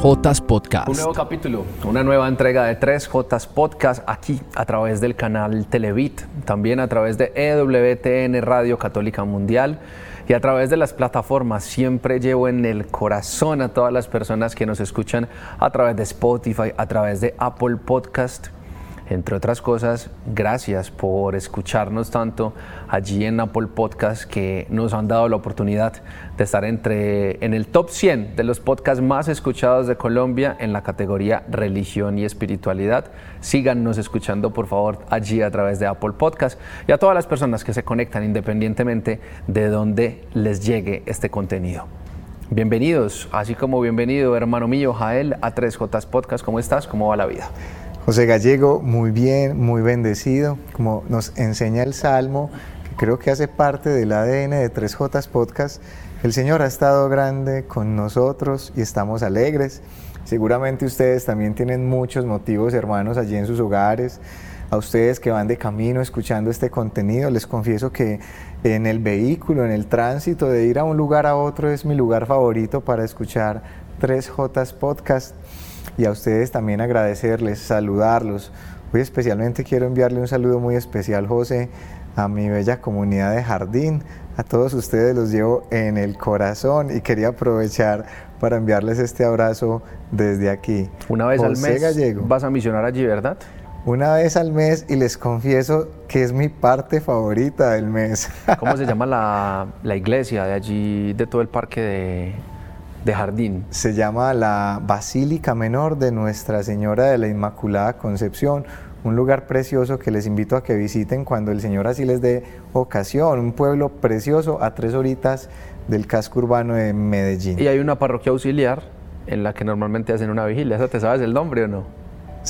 3J Podcast. Un nuevo capítulo, una nueva entrega de 3J Podcast aquí a través del canal Televit, también a través de EWTN Radio Católica Mundial y a través de las plataformas. Siempre llevo en el corazón a todas las personas que nos escuchan a través de Spotify, a través de Apple Podcast entre otras cosas, gracias por escucharnos tanto allí en Apple Podcast que nos han dado la oportunidad de estar entre, en el top 100 de los podcasts más escuchados de Colombia en la categoría religión y espiritualidad. Síganos escuchando por favor allí a través de Apple Podcast y a todas las personas que se conectan independientemente de dónde les llegue este contenido. Bienvenidos, así como bienvenido hermano mío Jael a 3J Podcast. ¿Cómo estás? ¿Cómo va la vida? José Gallego, muy bien, muy bendecido, como nos enseña el Salmo, que creo que hace parte del ADN de 3J Podcast. El Señor ha estado grande con nosotros y estamos alegres. Seguramente ustedes también tienen muchos motivos, hermanos, allí en sus hogares. A ustedes que van de camino escuchando este contenido, les confieso que en el vehículo, en el tránsito, de ir a un lugar a otro es mi lugar favorito para escuchar 3J Podcast y a ustedes también agradecerles, saludarlos. Hoy especialmente quiero enviarle un saludo muy especial, José, a mi bella comunidad de Jardín. A todos ustedes los llevo en el corazón y quería aprovechar para enviarles este abrazo desde aquí. Una vez al mes Gallego. vas a misionar allí, ¿verdad? Una vez al mes y les confieso que es mi parte favorita del mes. ¿Cómo se llama la, la iglesia de allí, de todo el parque de, de jardín. Se llama la Basílica Menor de Nuestra Señora de la Inmaculada Concepción, un lugar precioso que les invito a que visiten cuando el Señor así les dé ocasión, un pueblo precioso a tres horitas del casco urbano de Medellín. Y hay una parroquia auxiliar en la que normalmente hacen una vigilia, te sabes el nombre o no?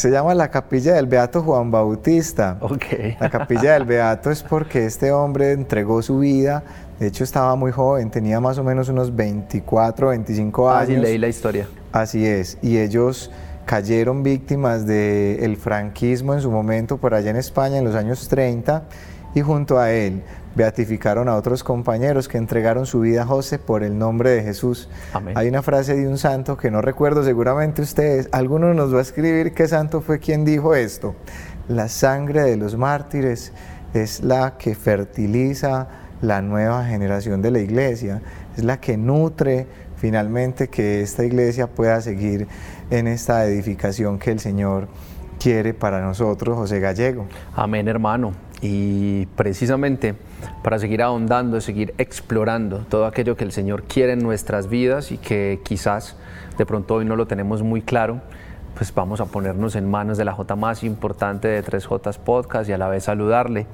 Se llama la capilla del Beato Juan Bautista. Okay. La capilla del Beato es porque este hombre entregó su vida de hecho, estaba muy joven, tenía más o menos unos 24, 25 años. Así leí la historia. Así es. Y ellos cayeron víctimas del franquismo en su momento por allá en España en los años 30 y junto a él beatificaron a otros compañeros que entregaron su vida a José por el nombre de Jesús. Amén. Hay una frase de un santo que no recuerdo, seguramente ustedes, alguno nos va a escribir qué santo fue quien dijo esto. La sangre de los mártires es la que fertiliza la nueva generación de la iglesia, es la que nutre finalmente que esta iglesia pueda seguir en esta edificación que el Señor quiere para nosotros, José Gallego. Amén, hermano. Y precisamente para seguir ahondando, seguir explorando todo aquello que el Señor quiere en nuestras vidas y que quizás de pronto hoy no lo tenemos muy claro, pues vamos a ponernos en manos de la J más importante de 3J Podcast y a la vez saludarle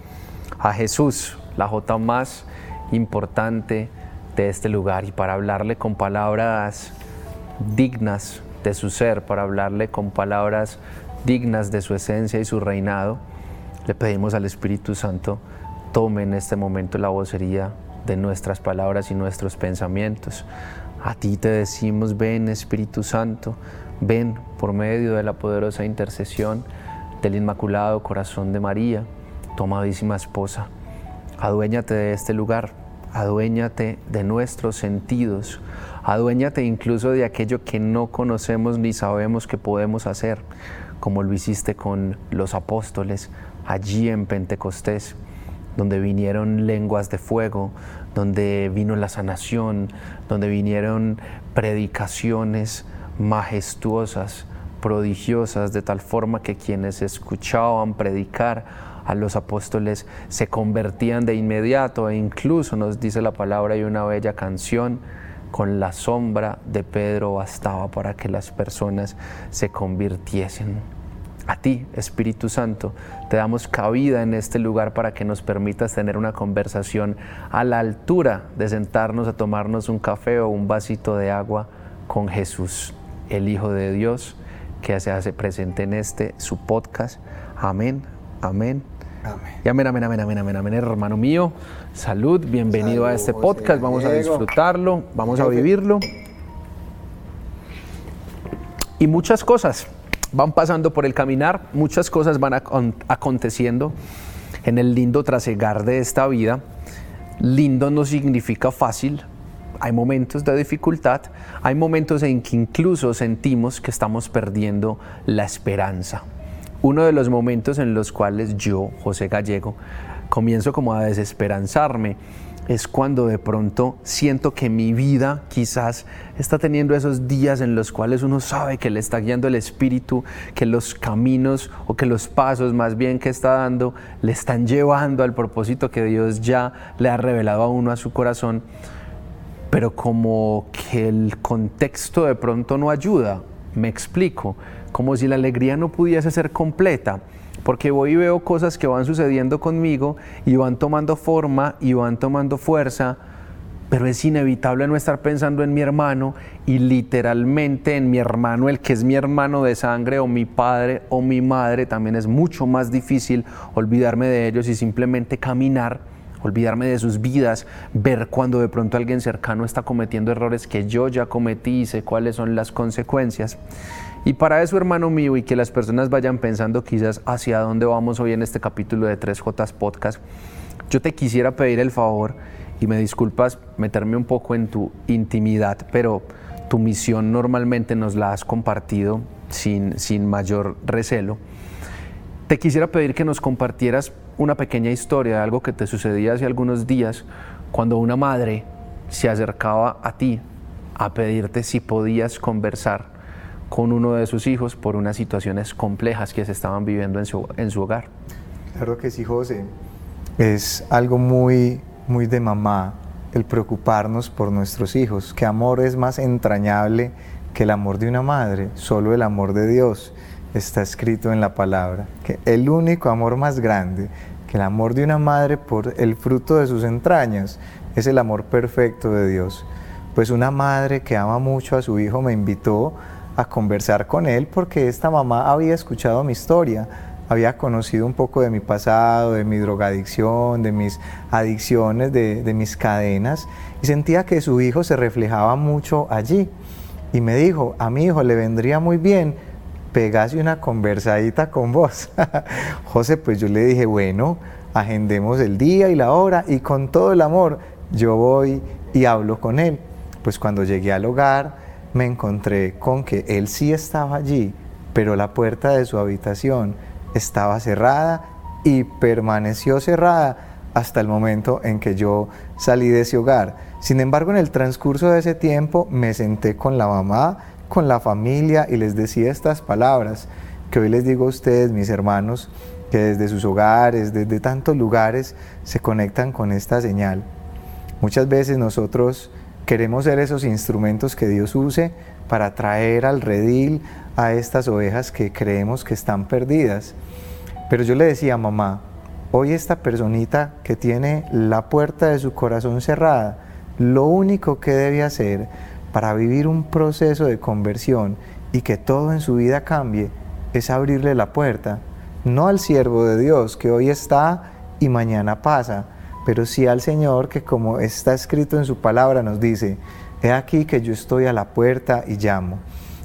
a Jesús, la J más importante de este lugar y para hablarle con palabras dignas de su ser, para hablarle con palabras dignas de su esencia y su reinado, le pedimos al Espíritu Santo tome en este momento la vocería de nuestras palabras y nuestros pensamientos. A ti te decimos, ven Espíritu Santo, ven por medio de la poderosa intercesión del Inmaculado Corazón de María, tu amadísima esposa Aduéñate de este lugar, aduéñate de nuestros sentidos, aduéñate incluso de aquello que no conocemos ni sabemos que podemos hacer, como lo hiciste con los apóstoles allí en Pentecostés, donde vinieron lenguas de fuego, donde vino la sanación, donde vinieron predicaciones majestuosas, prodigiosas, de tal forma que quienes escuchaban predicar a los apóstoles se convertían de inmediato e incluso nos dice la palabra y una bella canción, con la sombra de Pedro bastaba para que las personas se convirtiesen. A ti, Espíritu Santo, te damos cabida en este lugar para que nos permitas tener una conversación a la altura de sentarnos a tomarnos un café o un vasito de agua con Jesús, el Hijo de Dios, que se hace presente en este, su podcast. Amén, amén y amén, amén, amén, amén, amén, amén, hermano mío. Salud, bienvenido a este podcast. Vamos a disfrutarlo, vamos a vivirlo. Y muchas cosas van pasando por el caminar, muchas cosas van aconteciendo en el lindo trasegar de esta vida. Lindo no significa fácil, hay momentos de dificultad, hay momentos en que incluso sentimos que estamos perdiendo la esperanza. Uno de los momentos en los cuales yo, José Gallego, comienzo como a desesperanzarme es cuando de pronto siento que mi vida quizás está teniendo esos días en los cuales uno sabe que le está guiando el espíritu, que los caminos o que los pasos más bien que está dando le están llevando al propósito que Dios ya le ha revelado a uno a su corazón, pero como que el contexto de pronto no ayuda, me explico, como si la alegría no pudiese ser completa porque voy y veo cosas que van sucediendo conmigo y van tomando forma y van tomando fuerza, pero es inevitable no estar pensando en mi hermano y literalmente en mi hermano, el que es mi hermano de sangre o mi padre o mi madre, también es mucho más difícil olvidarme de ellos y simplemente caminar olvidarme de sus vidas, ver cuando de pronto alguien cercano está cometiendo errores que yo ya cometí y sé cuáles son las consecuencias. Y para eso, hermano mío, y que las personas vayan pensando quizás hacia dónde vamos hoy en este capítulo de 3J Podcast, yo te quisiera pedir el favor, y me disculpas meterme un poco en tu intimidad, pero tu misión normalmente nos la has compartido sin, sin mayor recelo. Te quisiera pedir que nos compartieras una pequeña historia de algo que te sucedía hace algunos días cuando una madre se acercaba a ti a pedirte si podías conversar con uno de sus hijos por unas situaciones complejas que se estaban viviendo en su, en su hogar. Claro que sí, José. Es algo muy, muy de mamá el preocuparnos por nuestros hijos. Que amor es más entrañable que el amor de una madre? Solo el amor de Dios está escrito en la palabra. Que el único amor más grande que el amor de una madre por el fruto de sus entrañas es el amor perfecto de Dios. Pues una madre que ama mucho a su hijo me invitó conversar con él porque esta mamá había escuchado mi historia, había conocido un poco de mi pasado, de mi drogadicción, de mis adicciones, de, mis cadenas y sentía que su hijo se reflejaba mucho allí. Y me dijo, a mi hijo le vendría muy bien pegase una conversadita con vos. José, pues yo le dije, bueno, agendemos el día y la hora y con todo el amor yo voy y hablo con él. Pues cuando llegué al hogar, me encontré con que él sí estaba allí, pero la puerta de su habitación estaba cerrada y permaneció cerrada hasta el momento en que yo salí de ese hogar. Sin embargo, en el transcurso de ese tiempo me senté con la mamá, con la familia y les decía estas palabras que hoy les digo a ustedes, mis hermanos, que desde sus hogares, desde tantos lugares, se conectan con esta señal. Muchas veces nosotros Queremos ser esos instrumentos que Dios use para traer al redil a estas ovejas que creemos que están perdidas. Pero yo le decía, mamá, hoy esta personita que tiene la puerta de su corazón cerrada, lo único que debe hacer para vivir un proceso de conversión y que todo en su vida cambie es abrirle la puerta, no al siervo de Dios que hoy está y mañana pasa, pero sí al Señor que como está escrito en su palabra nos dice, he aquí que yo estoy a la puerta y llamo,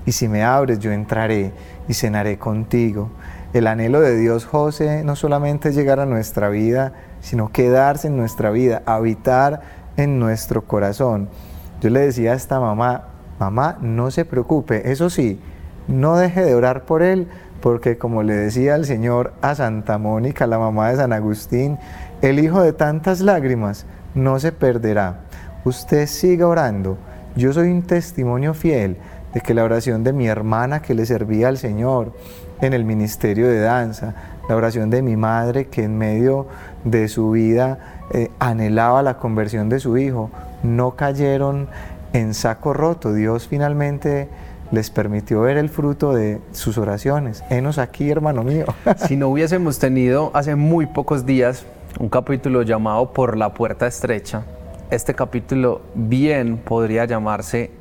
y si me abres yo entraré y cenaré contigo. El anhelo de Dios, José, no solamente es llegar a nuestra vida, sino quedarse en nuestra vida, habitar en nuestro corazón. Yo le decía a esta mamá, mamá, no se preocupe, eso sí, no deje de orar por él, porque como le decía el Señor a Santa Mónica, la mamá de San Agustín, el hijo de tantas lágrimas no se perderá. Usted siga orando. Yo soy un testimonio fiel de que la oración de mi hermana que le servía al Señor en el ministerio de danza, la oración de mi madre que en medio de su vida eh, anhelaba la conversión de su hijo, no cayeron en saco roto. Dios finalmente les permitió ver el fruto de sus oraciones. Enos aquí, hermano mío. si no hubiésemos tenido hace muy pocos días un capítulo llamado Por la puerta estrecha. Este capítulo bien podría llamarse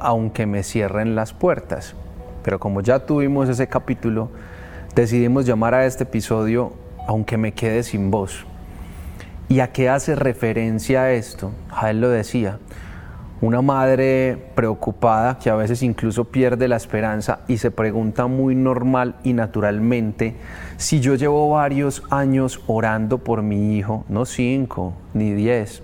Aunque me cierren las puertas. Pero como ya tuvimos ese capítulo, decidimos llamar a este episodio Aunque me quede sin voz. ¿Y a qué hace referencia esto? A él lo decía, una madre preocupada que a veces incluso pierde la esperanza y se pregunta muy normal y naturalmente si yo llevo varios años orando por mi hijo, no cinco ni diez,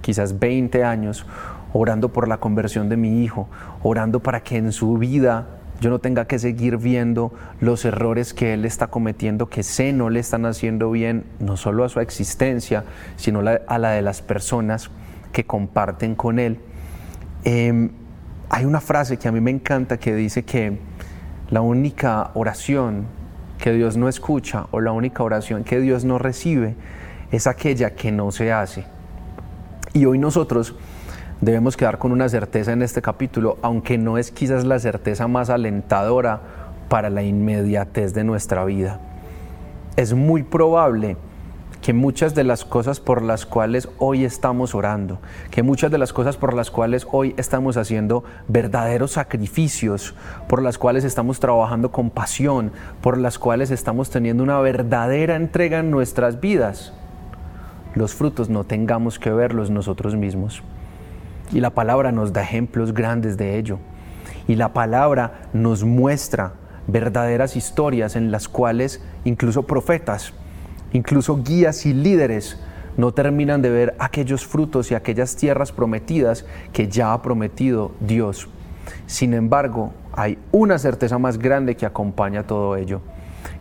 quizás veinte años, orando por la conversión de mi hijo, orando para que en su vida yo no tenga que seguir viendo los errores que él está cometiendo, que sé no le están haciendo bien, no solo a su existencia, sino a la de las personas que comparten con él. Em, hay una frase que a mí me encanta que dice que la única oración que Dios no escucha o la única oración que Dios no recibe es aquella que no se hace. Y hoy nosotros debemos quedar con una certeza en este capítulo, aunque no es quizás la certeza más alentadora para la inmediatez de nuestra vida. Es muy probable que muchas de las cosas por las cuales hoy estamos orando, que muchas de las cosas por las cuales hoy estamos haciendo verdaderos sacrificios, por las cuales estamos trabajando con pasión, por las cuales estamos teniendo una verdadera entrega en nuestras vidas, los frutos no tengamos que verlos nosotros mismos. Y la palabra nos da ejemplos grandes de ello. Y la palabra nos muestra verdaderas historias en las cuales incluso profetas, incluso guías y líderes no terminan de ver aquellos frutos y aquellas tierras prometidas que ya ha prometido Dios. Sin embargo, hay una certeza más grande que acompaña todo ello,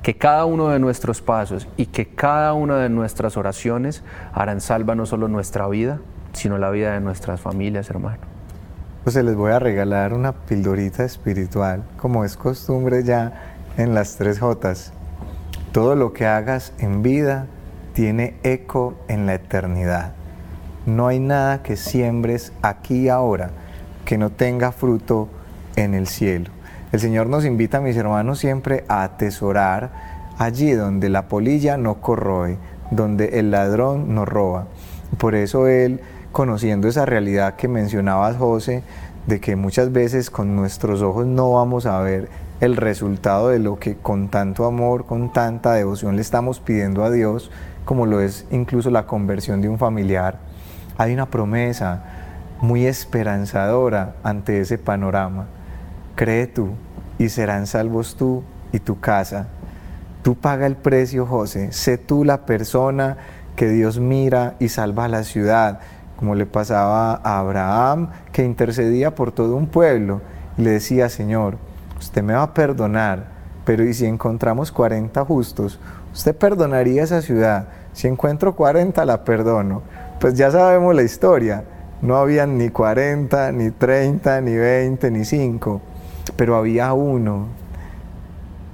que cada uno de nuestros pasos y que cada una de nuestras oraciones harán salva no solo nuestra vida, sino la vida de nuestras familias, hermano. Pues les voy a regalar una pildorita espiritual, como es costumbre ya en las tres Jotas. Todo lo que hagas en vida tiene eco en la eternidad. No hay nada que siembres aquí y ahora que no tenga fruto en el cielo. El Señor nos invita, mis hermanos, siempre a atesorar allí donde la polilla no corroe, donde el ladrón no roba. Por eso Él conociendo esa realidad que mencionabas, José, de que muchas veces con nuestros ojos no vamos a ver el resultado de lo que con tanto amor, con tanta devoción le estamos pidiendo a Dios, como lo es incluso la conversión de un familiar. Hay una promesa muy esperanzadora ante ese panorama. Cree tú y serán salvos tú y tu casa. Tú paga el precio, José. Sé tú la persona que Dios mira y salva a la ciudad como le pasaba a Abraham, que intercedía por todo un pueblo y le decía, Señor, usted me va a perdonar, pero ¿y si encontramos 40 justos? ¿Usted perdonaría esa ciudad? Si encuentro 40, la perdono. Pues ya sabemos la historia. No habían ni 40, ni 30, ni 20, ni 5, pero había uno.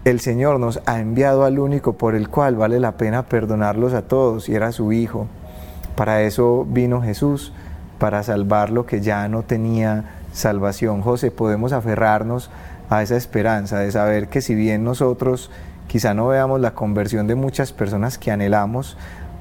El Señor nos ha enviado al único por el cual vale la pena perdonarlos a todos, y era su Hijo. Para eso vino Jesús, para salvar lo que ya no tenía salvación. José, podemos aferrarnos a esa esperanza de saber que si bien nosotros quizá no veamos la conversión de muchas personas que anhelamos,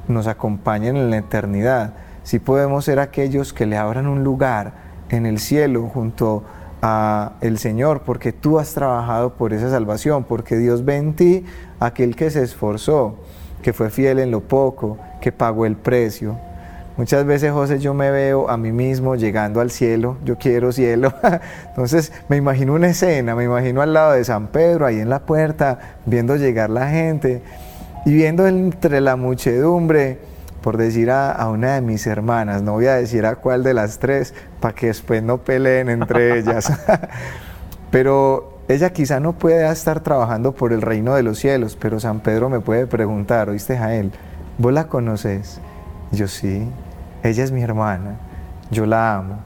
nos acompañen en la eternidad, si podemos ser aquellos que le abran un lugar en el cielo junto a el Señor, porque tú has trabajado por esa salvación, porque Dios ve en ti aquel que se esforzó, que fue fiel en lo poco, que pagó el precio. Muchas veces, José, yo me veo a mí mismo llegando al cielo, yo quiero cielo. Entonces me imagino una escena, me imagino al lado de San Pedro, ahí en la puerta, viendo llegar la gente y viendo entre la muchedumbre, por decir a, una de mis hermanas, no voy a decir a cuál de las tres, para que después no peleen entre ellas. Pero ella quizá no pueda estar trabajando por el reino de los cielos, pero San Pedro me puede preguntar, ¿oíste, Jael? ¿Vos la conoces? Yo sí, ella es mi hermana, yo la amo.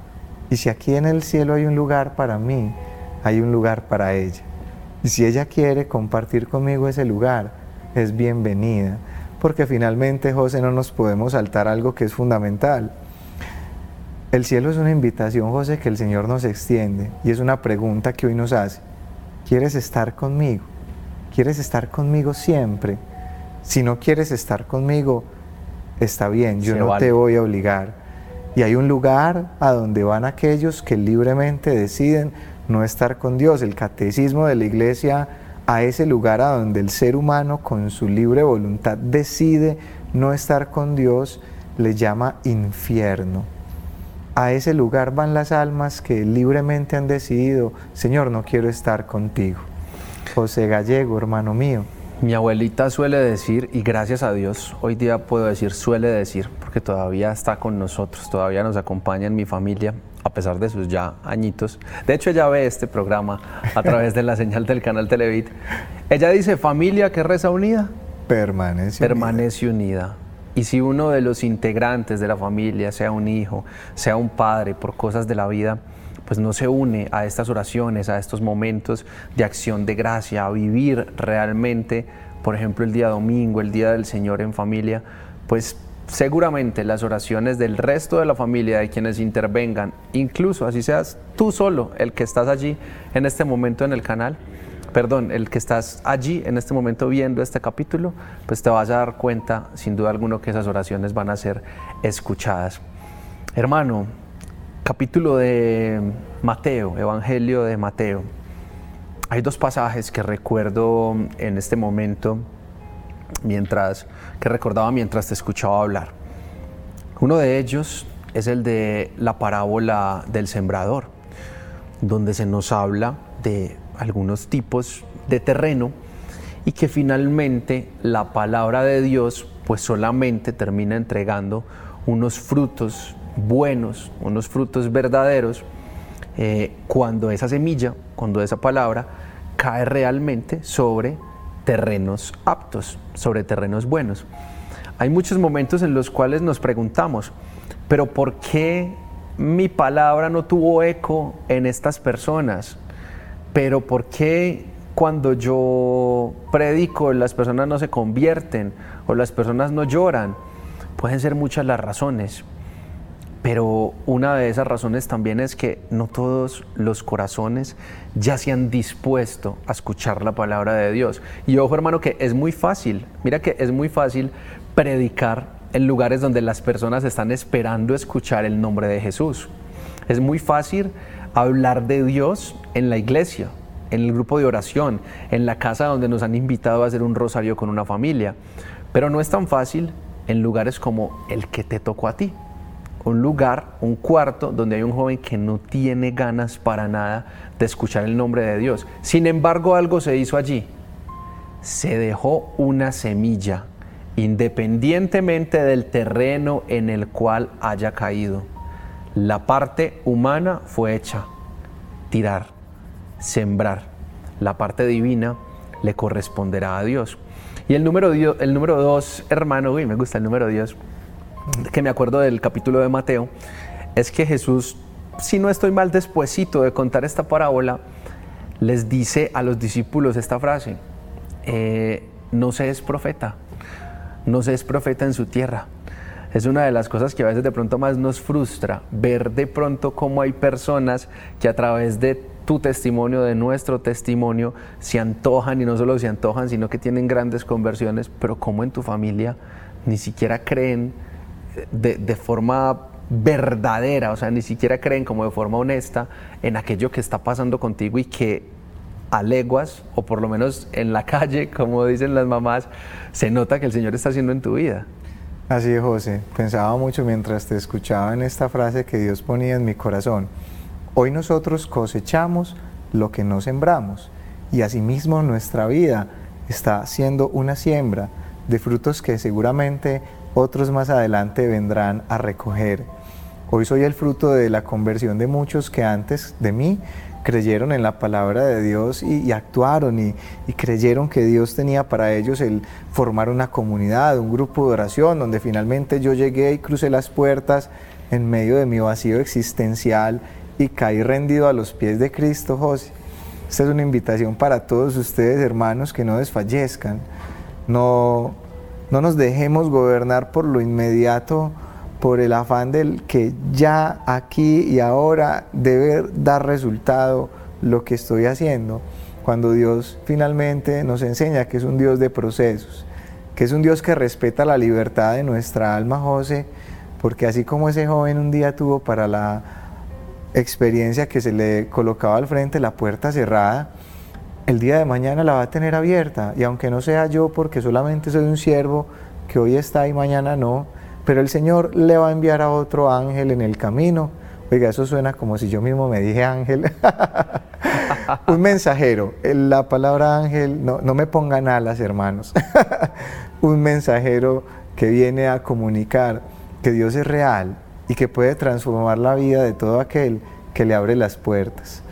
Y si aquí en el cielo hay un lugar para mí, hay un lugar para ella. Y si ella quiere compartir conmigo ese lugar, es bienvenida. Porque finalmente, José, no nos podemos saltar algo que es fundamental. El cielo es una invitación, José, que el Señor nos extiende y es una pregunta que hoy nos hace. ¿Quieres estar conmigo? ¿Quieres estar conmigo siempre? Si no quieres estar conmigo, está bien, yo no te voy a obligar. Y hay un lugar a donde van aquellos que libremente deciden no estar con Dios. El catecismo de la iglesia a ese lugar a donde el ser humano con su libre voluntad decide no estar con Dios, le llama infierno. A ese lugar van las almas que libremente han decidido, Señor, no quiero estar contigo. José Gallego, hermano mío, mi abuelita suele decir, y gracias a Dios, hoy día puedo decir suele decir, porque todavía está con nosotros, todavía nos acompaña en mi familia. a pesar de sus ya añitos. De hecho, ella ve este programa a través de la señal del canal Televit. Ella dice, familia que reza unida. Permanece, permanece unida. Y si uno de los integrantes de la familia, sea un hijo, sea un padre, por cosas de la vida, pues no se une a estas oraciones, a estos momentos de acción de gracia, a vivir realmente, por ejemplo, el día domingo, el día del Señor en familia, pues seguramente las oraciones del resto de la familia, de quienes intervengan, incluso así seas tú solo el que estás allí en este momento en el canal, perdón, el que estás allí en este momento viendo este capítulo, pues te vas a dar cuenta sin duda alguna que esas oraciones van a ser escuchadas. Hermano, capítulo de Mateo, Evangelio de Mateo. Hay dos pasajes que recuerdo en este momento mientras que recordaba mientras te escuchaba hablar. Uno de ellos es el de la parábola del sembrador, donde se nos habla de algunos tipos de terreno y que finalmente la palabra de Dios pues solamente termina entregando unos frutos buenos, unos frutos verdaderos, eh, cuando esa semilla, cuando esa palabra cae realmente sobre terrenos aptos, sobre terrenos buenos. Hay muchos momentos en los cuales nos preguntamos, pero ¿por qué mi palabra no tuvo eco en estas personas? ¿Pero por qué cuando yo predico las personas no se convierten o las personas no lloran? Pueden ser muchas las razones. Pero una de esas razones también es que no todos los corazones ya se han dispuesto a escuchar la palabra de Dios. Y ojo hermano que es muy fácil, mira que es muy fácil predicar en lugares donde las personas están esperando escuchar el nombre de Jesús. Es muy fácil hablar de Dios en la iglesia, en el grupo de oración, en la casa donde nos han invitado a hacer un rosario con una familia. Pero no es tan fácil en lugares como el que te tocó a ti un lugar, un cuarto donde hay un joven que no tiene ganas para nada de escuchar el nombre de Dios. Sin embargo, algo se hizo allí. Se dejó una semilla, independientemente del terreno en el cual haya caído. La parte humana fue hecha, tirar, sembrar. La parte divina le corresponderá a Dios. Y el número, el número dos, hermano, uy, me gusta el número Dios que me acuerdo del capítulo de Mateo, es que Jesús, si no estoy mal despuesito de contar esta parábola, les dice a los discípulos esta frase, eh, no se es profeta, no se es profeta en su tierra. Es una de las cosas que a veces de pronto más nos frustra, ver de pronto cómo hay personas que a través de tu testimonio, de nuestro testimonio, se antojan y no solo se antojan, sino que tienen grandes conversiones, pero como en tu familia ni siquiera creen de, forma verdadera, o sea, ni siquiera creen como de forma honesta en aquello que está pasando contigo y que a leguas, o por lo menos en la calle, como dicen las mamás, se nota que el Señor está haciendo en tu vida. Así es, José. Pensaba mucho mientras te escuchaba en esta frase que Dios ponía en mi corazón. Hoy nosotros cosechamos lo que no sembramos y asimismo nuestra vida está siendo una siembra de frutos que seguramente otros más adelante vendrán a recoger. Hoy soy el fruto de la conversión de muchos que antes de mí creyeron en la palabra de Dios y, actuaron y, y, creyeron que Dios tenía para ellos el formar una comunidad, un grupo de oración, donde finalmente yo llegué y crucé las puertas en medio de mi vacío existencial y caí rendido a los pies de Cristo José. Esta es una invitación para todos ustedes, hermanos, que no desfallezcan. No, no nos dejemos gobernar por lo inmediato, por el afán del que ya aquí y ahora debe dar resultado lo que estoy haciendo, cuando Dios finalmente nos enseña que es un Dios de procesos, que es un Dios que respeta la libertad de nuestra alma, José, porque así como ese joven un día tuvo para la experiencia que se le colocaba al frente la puerta cerrada, el día de mañana la va a tener abierta. Y aunque no sea yo, porque solamente soy un siervo que hoy está y mañana no, pero el Señor le va a enviar a otro ángel en el camino. Oiga, eso suena como si yo mismo me dije ángel. un mensajero. La palabra ángel, no, no me pongan alas, hermanos. un mensajero que viene a comunicar que Dios es real, y que puede transformar la vida de todo aquel que le abre las puertas.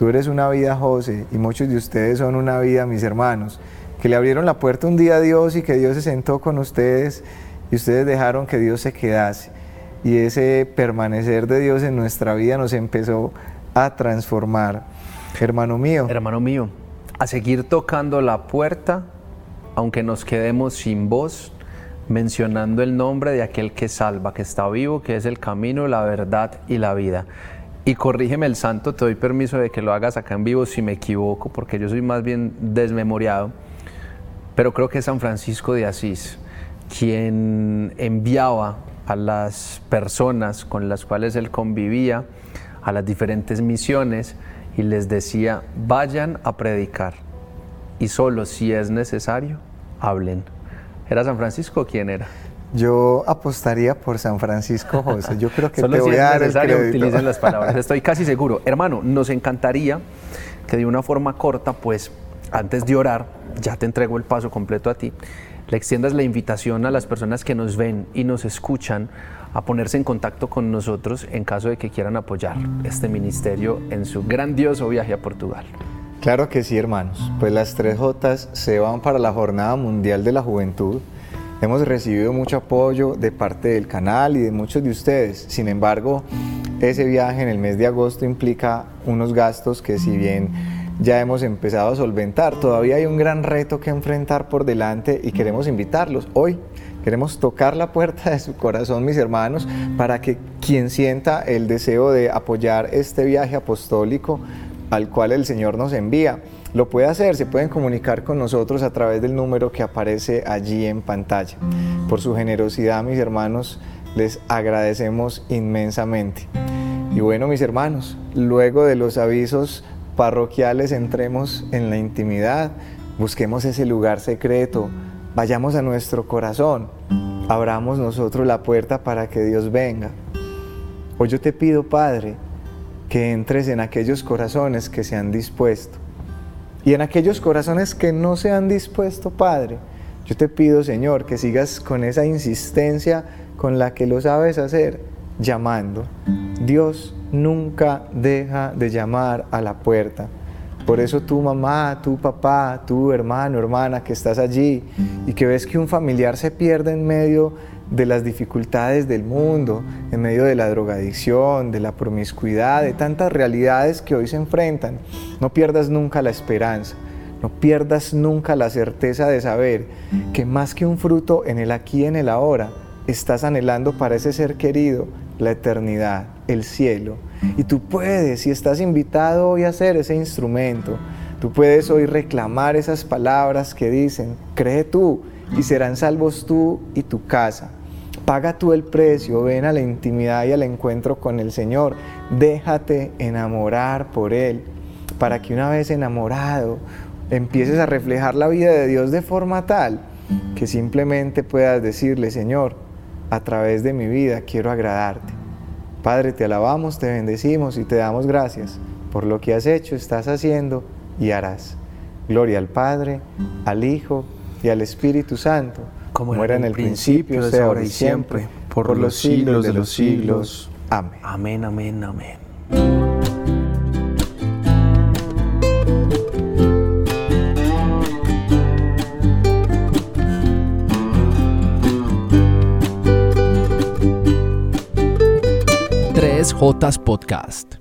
Tú eres una vida, José, y muchos de ustedes son una vida, mis hermanos, que le abrieron la puerta un día a Dios y que Dios se sentó con ustedes y ustedes dejaron que Dios se quedase. Y ese permanecer de Dios en nuestra vida nos empezó a transformar. Hermano mío. Hermano mío, a seguir tocando la puerta, aunque nos quedemos sin voz, mencionando el nombre de aquel que salva, que está vivo, que es el camino, la verdad y la vida. Y corrígeme el santo, te doy permiso de que lo hagas acá en vivo si me equivoco, porque yo soy más bien desmemoriado, pero creo que es San Francisco de Asís quien enviaba a las personas con las cuales él convivía a las diferentes misiones y les decía, vayan a predicar y solo si es necesario, hablen. ¿Era San Francisco o quién era? Yo apostaría por San Francisco José. Yo creo que Solo te si voy es a dar el necesario, crédito. utilicen las palabras. Estoy casi seguro. Hermano, nos encantaría que de una forma corta, pues antes de orar, ya te entrego el paso completo a ti, le extiendas la invitación a las personas que nos ven y nos escuchan a ponerse en contacto con nosotros en caso de que quieran apoyar este ministerio en su grandioso viaje a Portugal. Claro que sí, hermanos. Pues las tres Jotas se van para la Jornada Mundial de la Juventud. Hemos recibido mucho apoyo de parte del canal y de muchos de ustedes. Sin embargo, ese viaje en el mes de agosto implica unos gastos que si bien ya hemos empezado a solventar, todavía hay un gran reto que enfrentar por delante y queremos invitarlos hoy. Queremos tocar la puerta de su corazón, mis hermanos, para que quien sienta el deseo de apoyar este viaje apostólico al cual el Señor nos envía, lo puede hacer, se pueden comunicar con nosotros a través del número que aparece allí en pantalla. Por su generosidad, mis hermanos, les agradecemos inmensamente. Y bueno, mis hermanos, luego de los avisos parroquiales, entremos en la intimidad, busquemos ese lugar secreto, vayamos a nuestro corazón, abramos nosotros la puerta para que Dios venga. Hoy yo te pido, Padre, que entres en aquellos corazones que se han dispuesto. Y en aquellos corazones que no se han dispuesto, Padre, yo te pido, Señor, que sigas con esa insistencia con la que lo sabes hacer, llamando. Dios nunca deja de llamar a la puerta. Por eso tu mamá, tu papá, tu hermano, hermana que estás allí y que ves que un familiar se pierde en medio de las dificultades del mundo, en medio de la drogadicción, de la promiscuidad, de tantas realidades que hoy se enfrentan. No pierdas nunca la esperanza, no pierdas nunca la certeza de saber que más que un fruto en el aquí y en el ahora, estás anhelando para ese ser querido la eternidad, el cielo. Y tú puedes, si estás invitado hoy a ser ese instrumento, tú puedes hoy reclamar esas palabras que dicen, cree tú y serán salvos tú y tu casa. Paga tú el precio, ven a la intimidad y al encuentro con el Señor. Déjate enamorar por Él, para que una vez enamorado empieces a reflejar la vida de Dios de forma tal que simplemente puedas decirle, Señor, a través de mi vida quiero agradarte. Padre, te alabamos, te bendecimos y te damos gracias por lo que has hecho, estás haciendo y harás. Gloria al Padre, al Hijo y al Espíritu Santo como era en el principio, sea ahora y siempre, por, los siglos de los siglos. Amén. Amén, amén, amén. Tres Jotas Podcast.